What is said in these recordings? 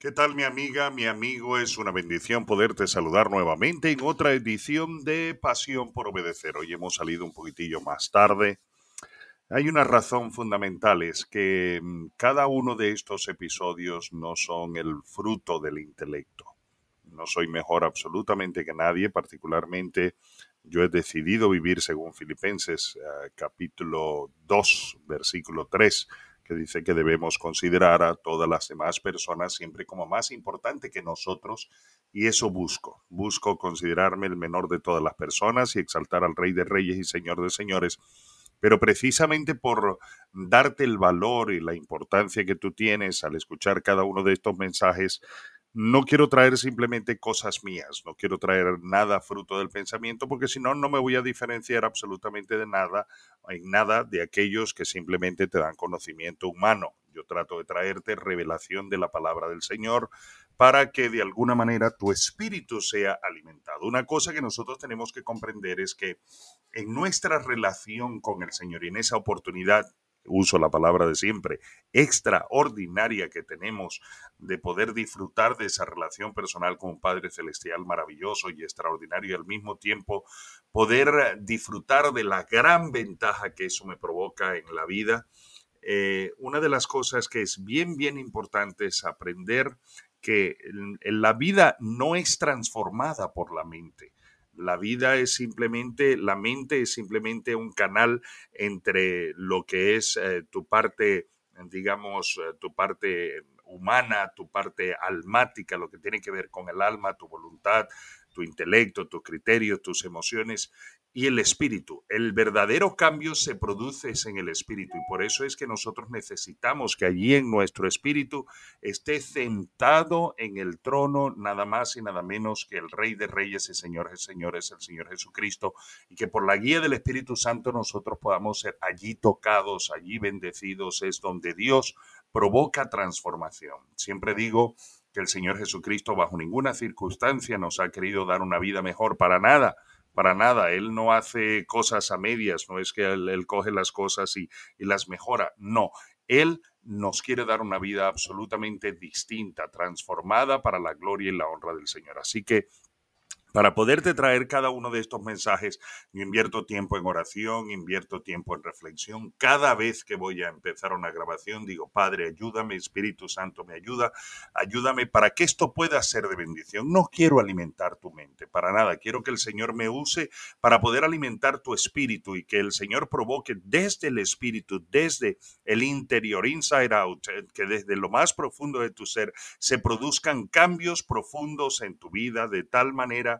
¿Qué tal mi amiga, mi amigo? Es una bendición poderte saludar nuevamente en otra edición de Pasión por Obedecer. Hoy hemos salido un poquitillo más tarde. Hay una razón fundamental, es que mm, cada uno de estos episodios no son el fruto del intelecto. No soy mejor absolutamente que nadie, particularmente yo he decidido vivir según Filipenses eh, capítulo 2, versículo 3 que dice que debemos considerar a todas las demás personas siempre como más importante que nosotros y eso busco. Busco considerarme el menor de todas las personas y exaltar al Rey de Reyes y Señor de Señores. Pero precisamente por darte el valor y la importancia que tú tienes al escuchar cada uno de estos mensajes, no quiero traer simplemente cosas mías, no quiero traer nada fruto del pensamiento, porque si no, no me voy a diferenciar absolutamente de nada, en nada de aquellos que simplemente te dan conocimiento humano. Yo trato de traerte revelación de la palabra del Señor para que de alguna manera tu espíritu sea alimentado. Una cosa que nosotros tenemos que comprender es que en nuestra relación con el Señor y en esa oportunidad uso la palabra de siempre, extraordinaria que tenemos de poder disfrutar de esa relación personal con un Padre Celestial maravilloso y extraordinario y al mismo tiempo poder disfrutar de la gran ventaja que eso me provoca en la vida. Eh, una de las cosas que es bien, bien importante es aprender que la vida no es transformada por la mente la vida es simplemente, la mente es simplemente un canal entre lo que es eh, tu parte, digamos, eh, tu parte humana, tu parte almática, lo que tiene que ver con el alma, tu voluntad, tu intelecto, tus criterios, tus emociones, y el espíritu. El verdadero cambio se produce en el espíritu y por eso es que nosotros necesitamos que allí en nuestro espíritu esté sentado en el trono nada más y nada menos que el Rey de Reyes y Señor de Señores, el Señor Jesucristo, y que por la guía del Espíritu Santo nosotros podamos ser allí tocados, allí bendecidos, es donde Dios provoca transformación. Siempre digo que el Señor Jesucristo bajo ninguna circunstancia nos ha querido dar una vida mejor para nada para nada. Él no hace cosas a medias, no es que él, coge las cosas y, y las mejora, no. Él nos quiere dar una vida absolutamente distinta, transformada para la gloria y la honra del Señor. Así que para poderte traer cada uno de estos mensajes, yo invierto tiempo en oración, invierto tiempo en reflexión. Cada vez que voy a empezar una grabación, digo, Padre, ayúdame, Espíritu Santo, me ayuda, ayúdame para que esto pueda ser de bendición. No quiero alimentar tu mente, para nada. Quiero que el Señor me use para poder alimentar tu espíritu y que el Señor provoque desde el espíritu, desde el interior, inside out, eh, que desde lo más profundo de tu ser se produzcan cambios profundos en tu vida de tal manera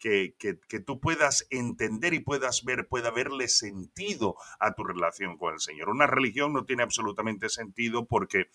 que, que, tú puedas entender y puedas ver, pueda verle sentido a tu relación con el Señor. Una religión no tiene absolutamente sentido porque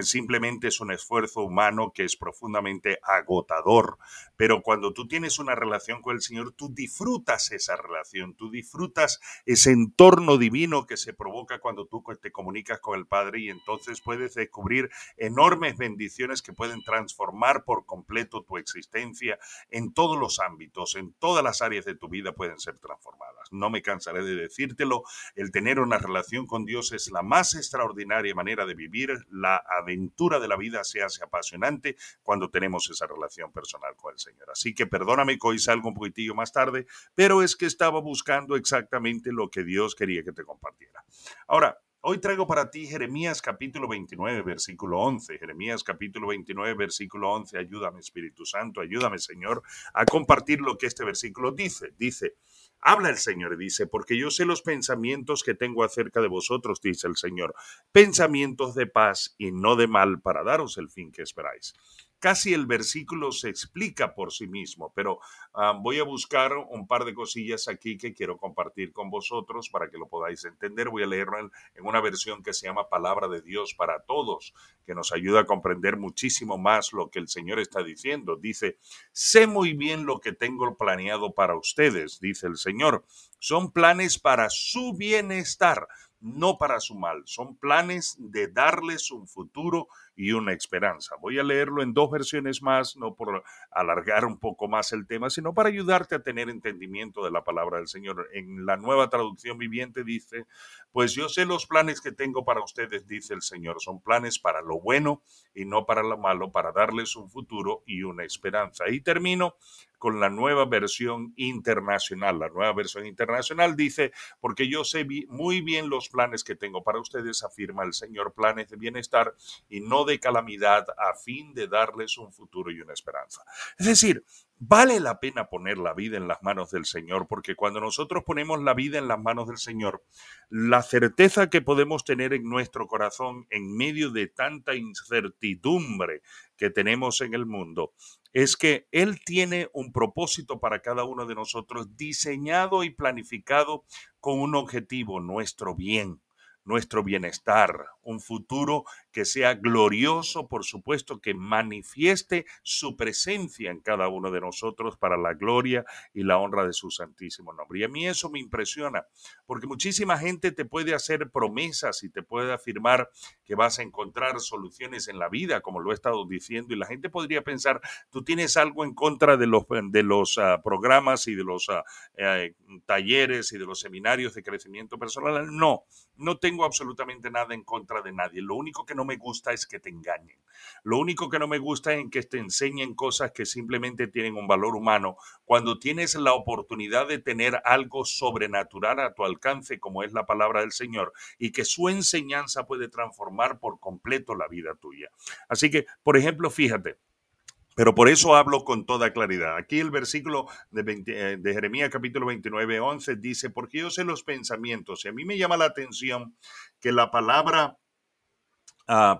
simplemente es un esfuerzo humano que es profundamente agotador. Pero cuando tú tienes una relación con el Señor, tú disfrutas esa relación, tú disfrutas ese entorno divino que se provoca cuando tú te comunicas con el Padre y entonces puedes descubrir enormes bendiciones que pueden transformar por completo tu existencia en todos los ámbitos en todas las áreas de tu vida pueden ser transformadas. No me cansaré de decírtelo, el tener una relación con Dios es la más extraordinaria manera de vivir, la aventura de la vida se hace apasionante cuando tenemos esa relación personal con el Señor. Así que perdóname que hoy salgo un poquitillo más tarde, pero es que estaba buscando exactamente lo que Dios quería que te compartiera. Ahora, Hoy traigo para ti Jeremías capítulo 29, versículo 11. Jeremías capítulo 29, versículo 11. Ayúdame Espíritu Santo, ayúdame Señor a compartir lo que este versículo dice. Dice, habla el Señor dice, porque yo sé los pensamientos que tengo acerca de vosotros, dice el Señor, pensamientos de paz y no de mal para daros el fin que esperáis casi el versículo se explica por sí mismo, pero ah, voy a buscar un par de cosillas aquí que quiero compartir con vosotros para que lo podáis entender. Voy a leerlo en, en, una versión que se llama Palabra de Dios para Todos, que nos ayuda a comprender muchísimo más lo que el Señor está diciendo. Dice, sé muy bien lo que tengo planeado para ustedes, dice el Señor. Son planes para su bienestar no para su mal, son planes de darles un futuro y una esperanza. Voy a leerlo en dos versiones más, no por alargar un poco más el tema, sino para ayudarte a tener entendimiento de la palabra del Señor. En la nueva traducción viviente dice, pues yo sé los planes que tengo para ustedes, dice el Señor, son planes para lo bueno y no para lo malo, para darles un futuro y una esperanza. Y termino con la nueva versión internacional. La nueva versión internacional dice, porque yo sé muy bien los planes que tengo para ustedes, afirma el Señor, planes de bienestar y no de calamidad, a fin de darles un futuro y una esperanza. Es decir, Vale la pena poner la vida en las manos del Señor, porque cuando nosotros ponemos la vida en las manos del Señor, la certeza que podemos tener en nuestro corazón en medio de tanta incertidumbre que tenemos en el mundo es que Él tiene un propósito para cada uno de nosotros diseñado y planificado con un objetivo, nuestro bien nuestro bienestar, un futuro que sea glorioso, por supuesto, que manifieste su presencia en cada uno de nosotros para la gloria y la honra de su santísimo nombre. Y a mí eso me impresiona, porque muchísima gente te puede hacer promesas y te puede afirmar que vas a encontrar soluciones en la vida, como lo he estado diciendo, y la gente podría pensar, tú tienes algo en contra de los, de los ah, programas y de los ah, eh, talleres y de los seminarios de crecimiento personal. No, no tengo absolutamente nada en contra de nadie. Lo único que no me gusta es que te engañen. Lo único que no me gusta es que te enseñen cosas que simplemente tienen un valor humano. Cuando tienes la oportunidad de tener algo sobrenatural a tu alcance, como es la palabra del Señor, y que su enseñanza puede transformar por completo la vida tuya. Así que, por ejemplo, fíjate, pero por eso hablo con toda claridad. Aquí el versículo de, eh, de, Jeremías capítulo 29, 11 dice, porque yo sé los pensamientos. Y a mí me llama la atención que la palabra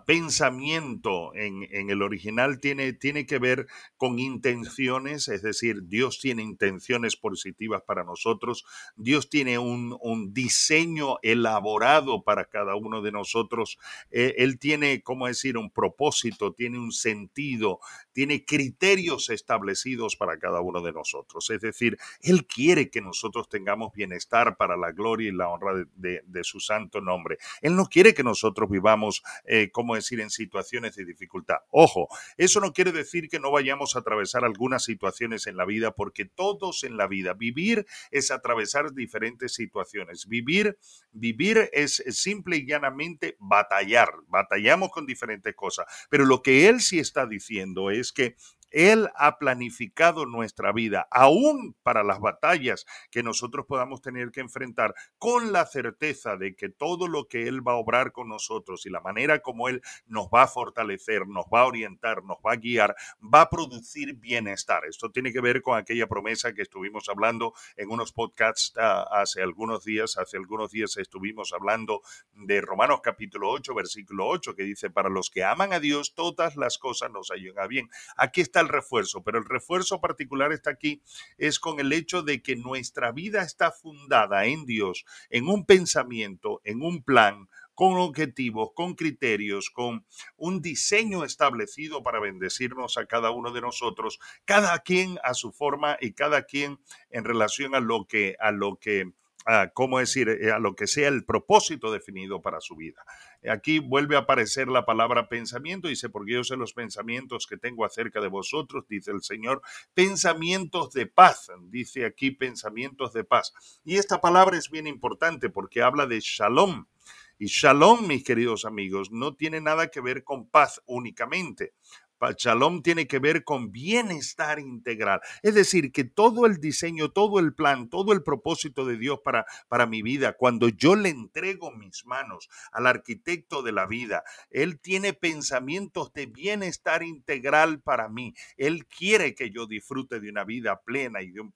pensamiento en, el original tiene, tiene que ver con intenciones, es decir, Dios tiene intenciones positivas para nosotros, Dios tiene un, diseño elaborado para cada uno de nosotros, eh, Él tiene, ¿cómo decir?, un propósito, tiene un sentido, tiene criterios establecidos para cada uno de nosotros, es decir, Él quiere que nosotros tengamos bienestar para la gloria y la honra de, su santo nombre. Él no quiere que nosotros vivamos... Eh, ¿cómo decir?, en situaciones de dificultad. Ojo, eso no quiere decir que no vayamos a atravesar algunas situaciones en la vida, porque todos en la vida, vivir es atravesar diferentes situaciones. Vivir, vivir es simple y llanamente batallar. Batallamos con diferentes cosas. Pero lo que él sí está diciendo es que él ha planificado nuestra vida, aún para las batallas que nosotros podamos tener que enfrentar, con la certeza de que todo lo que Él va a obrar con nosotros y la manera como Él nos va a fortalecer, nos va a orientar, nos va a guiar, va a producir bienestar. Esto tiene que ver con aquella promesa que estuvimos hablando en unos podcasts ah, hace algunos días. Hace algunos días estuvimos hablando de Romanos capítulo 8, versículo 8, que dice, para los que aman a Dios, todas las cosas nos ayudan a bien. Aquí está el refuerzo, pero el refuerzo particular está aquí, es con el hecho de que nuestra vida está fundada en Dios, en un pensamiento, en un plan, con objetivos, con criterios, con un diseño establecido para bendecirnos a cada uno de nosotros, cada quien a su forma y cada quien en relación a lo que a lo que a, ¿cómo decir?, eh, a lo que sea el propósito definido para su vida. Aquí vuelve a aparecer la palabra pensamiento, dice, porque yo sé los pensamientos que tengo acerca de vosotros, dice el Señor, pensamientos de paz, dice aquí pensamientos de paz. Y esta palabra es bien importante porque habla de shalom. Y shalom, mis queridos amigos, no tiene nada que ver con paz únicamente. Shalom tiene que ver con bienestar integral. Es decir, que todo el diseño, todo el plan, todo el propósito de Dios para, para mi vida, cuando yo le entrego mis manos al arquitecto de la vida, Él tiene pensamientos de bienestar integral para mí. Él quiere que yo disfrute de una vida plena y de, un,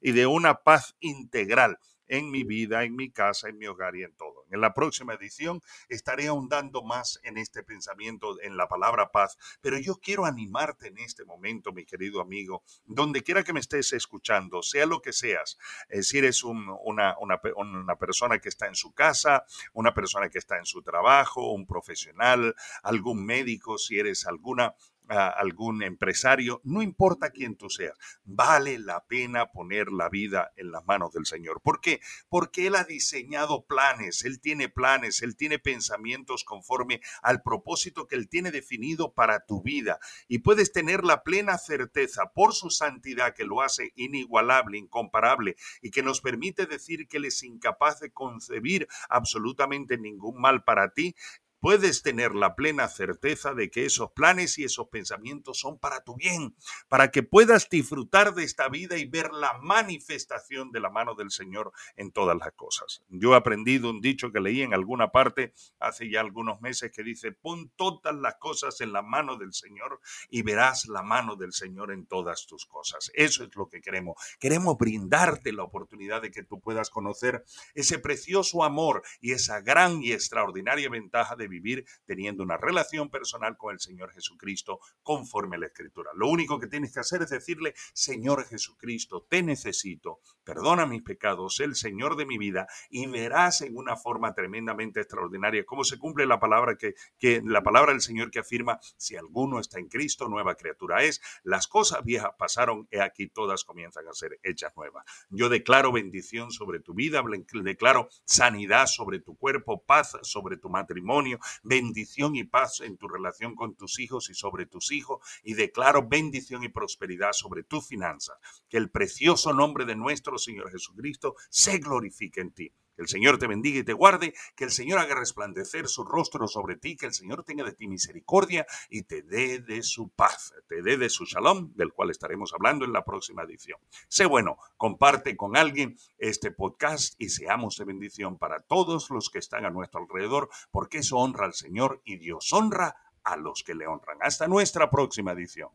y de una paz integral en mi vida, en mi casa, en mi hogar y en todo. En la próxima edición estaré ahondando más en este pensamiento, en la palabra paz, pero yo quiero animarte en este momento, mi querido amigo, donde quiera que me estés escuchando, sea lo que seas, eh, si eres una, una persona que está en su casa, una persona que está en su trabajo, un profesional, algún médico, si eres alguna a algún empresario, no importa quién tú seas, vale la pena poner la vida en las manos del Señor. ¿Por qué? Porque Él ha diseñado planes, Él tiene planes, Él tiene pensamientos conforme al propósito que Él tiene definido para tu vida. Y puedes tener la plena certeza por su santidad que lo hace inigualable, incomparable y que nos permite decir que Él es incapaz de concebir absolutamente ningún mal para ti, puedes tener la plena certeza de que esos planes y esos pensamientos son para tu bien, para que puedas disfrutar de esta vida y ver la manifestación de la mano del Señor en todas las cosas. Yo he aprendido un dicho que leí en alguna parte hace ya algunos meses que dice, pon todas las cosas en la mano del Señor y verás la mano del Señor en todas tus cosas. Eso es lo que queremos. Queremos brindarte la oportunidad de que tú puedas conocer ese precioso amor y esa gran y extraordinaria ventaja de vivir teniendo una relación personal con el Señor Jesucristo conforme a la Escritura. Lo único que tienes que hacer es decirle, Señor Jesucristo, te necesito, perdona mis pecados, el Señor de mi vida, y verás en una forma tremendamente extraordinaria cómo se cumple la palabra que, la palabra del Señor que afirma, si alguno está en Cristo, nueva criatura es, las cosas viejas pasaron, y aquí todas comienzan a ser hechas nuevas. Yo declaro bendición sobre tu vida, declaro sanidad sobre tu cuerpo, paz sobre tu matrimonio, bendición y paz en tu relación con tus hijos y sobre tus hijos, y declaro bendición y prosperidad sobre tu finanzas. Que el precioso nombre de nuestro Señor Jesucristo se glorifique en ti. Que el Señor te bendiga y te guarde, que el Señor haga resplandecer su rostro sobre ti, que el Señor tenga de ti misericordia y te dé de su paz, te dé de su shalom, del cual estaremos hablando en la próxima edición. Sé bueno, comparte con alguien este podcast y seamos de bendición para todos los que están a nuestro alrededor, porque eso honra al Señor y Dios honra a los que le honran. Hasta nuestra próxima edición.